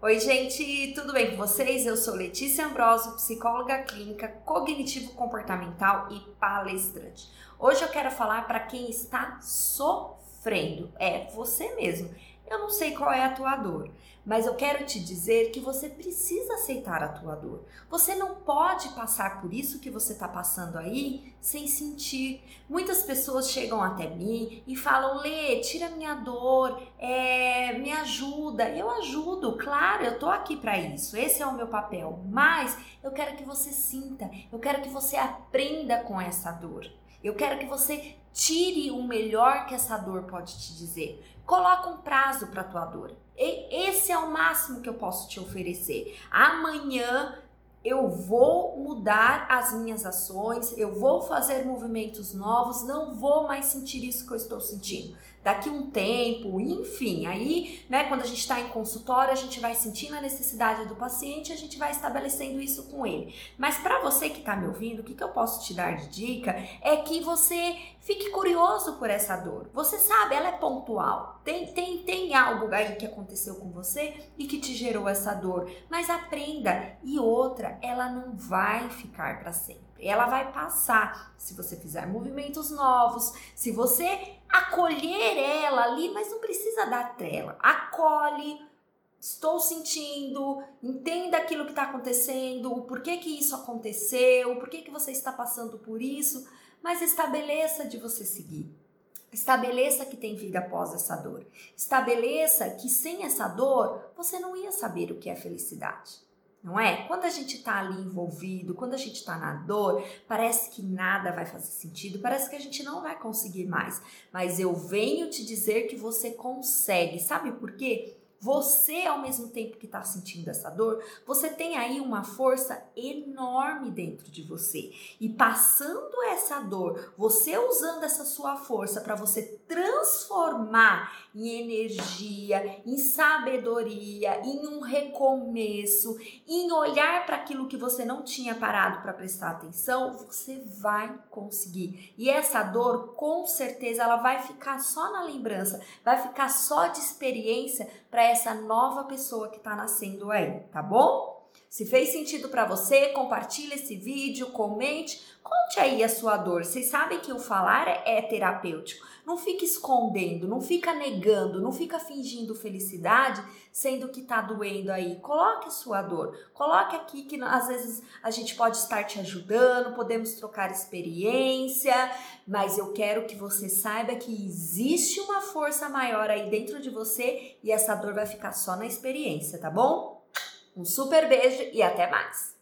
Oi, gente, tudo bem com vocês? Eu sou Letícia Ambrosio, psicóloga clínica cognitivo-comportamental e palestrante. Hoje eu quero falar para quem está sofrendo, é você mesmo. Eu não sei qual é a tua dor, mas eu quero te dizer que você precisa aceitar a tua dor. Você não pode passar por isso que você está passando aí sem sentir. Muitas pessoas chegam até mim e falam: Lê, tira minha dor, é, me ajuda. Eu ajudo, claro, eu tô aqui para isso. Esse é o meu papel. Mas eu quero que você sinta, eu quero que você aprenda com essa dor. Eu quero que você tire o melhor que essa dor pode te dizer. Coloca um prazo para tua dor. E esse é o máximo que eu posso te oferecer. Amanhã eu vou mudar as minhas ações, eu vou fazer movimentos novos, não vou mais sentir isso que eu estou sentindo. Daqui um tempo, enfim, aí, né, quando a gente está em consultório, a gente vai sentindo a necessidade do paciente, a gente vai estabelecendo isso com ele. Mas para você que está me ouvindo, o que, que eu posso te dar de dica é que você fique curioso por essa dor. Você sabe, ela é pontual. Tem, tem, tem algo aí que aconteceu com você e que te gerou essa dor, mas aprenda. E outra, ela não vai ficar para sempre. Ela vai passar se você fizer movimentos novos, se você acolher ela ali, mas não precisa dar trela. Acolhe, estou sentindo, entenda aquilo que está acontecendo, o porquê que isso aconteceu, o porquê que você está passando por isso, mas estabeleça de você seguir. Estabeleça que tem vida após essa dor. Estabeleça que sem essa dor você não ia saber o que é felicidade não é? Quando a gente tá ali envolvido, quando a gente tá na dor, parece que nada vai fazer sentido, parece que a gente não vai conseguir mais. Mas eu venho te dizer que você consegue. Sabe por quê? Você, ao mesmo tempo que está sentindo essa dor, você tem aí uma força enorme dentro de você. E passando essa dor, você usando essa sua força para você transformar em energia, em sabedoria, em um recomeço, em olhar para aquilo que você não tinha parado para prestar atenção, você vai conseguir. E essa dor, com certeza, ela vai ficar só na lembrança, vai ficar só de experiência para essa nova pessoa que está nascendo aí, tá bom? Se fez sentido para você, compartilhe esse vídeo, comente, conte aí a sua dor. Vocês sabem que o falar é terapêutico. Não fica escondendo, não fica negando, não fica fingindo felicidade, sendo que tá doendo aí. Coloque a sua dor. Coloque aqui que às vezes a gente pode estar te ajudando, podemos trocar experiência, mas eu quero que você saiba que existe uma força maior aí dentro de você e essa dor vai ficar só na experiência, tá bom? Um super beijo e até mais!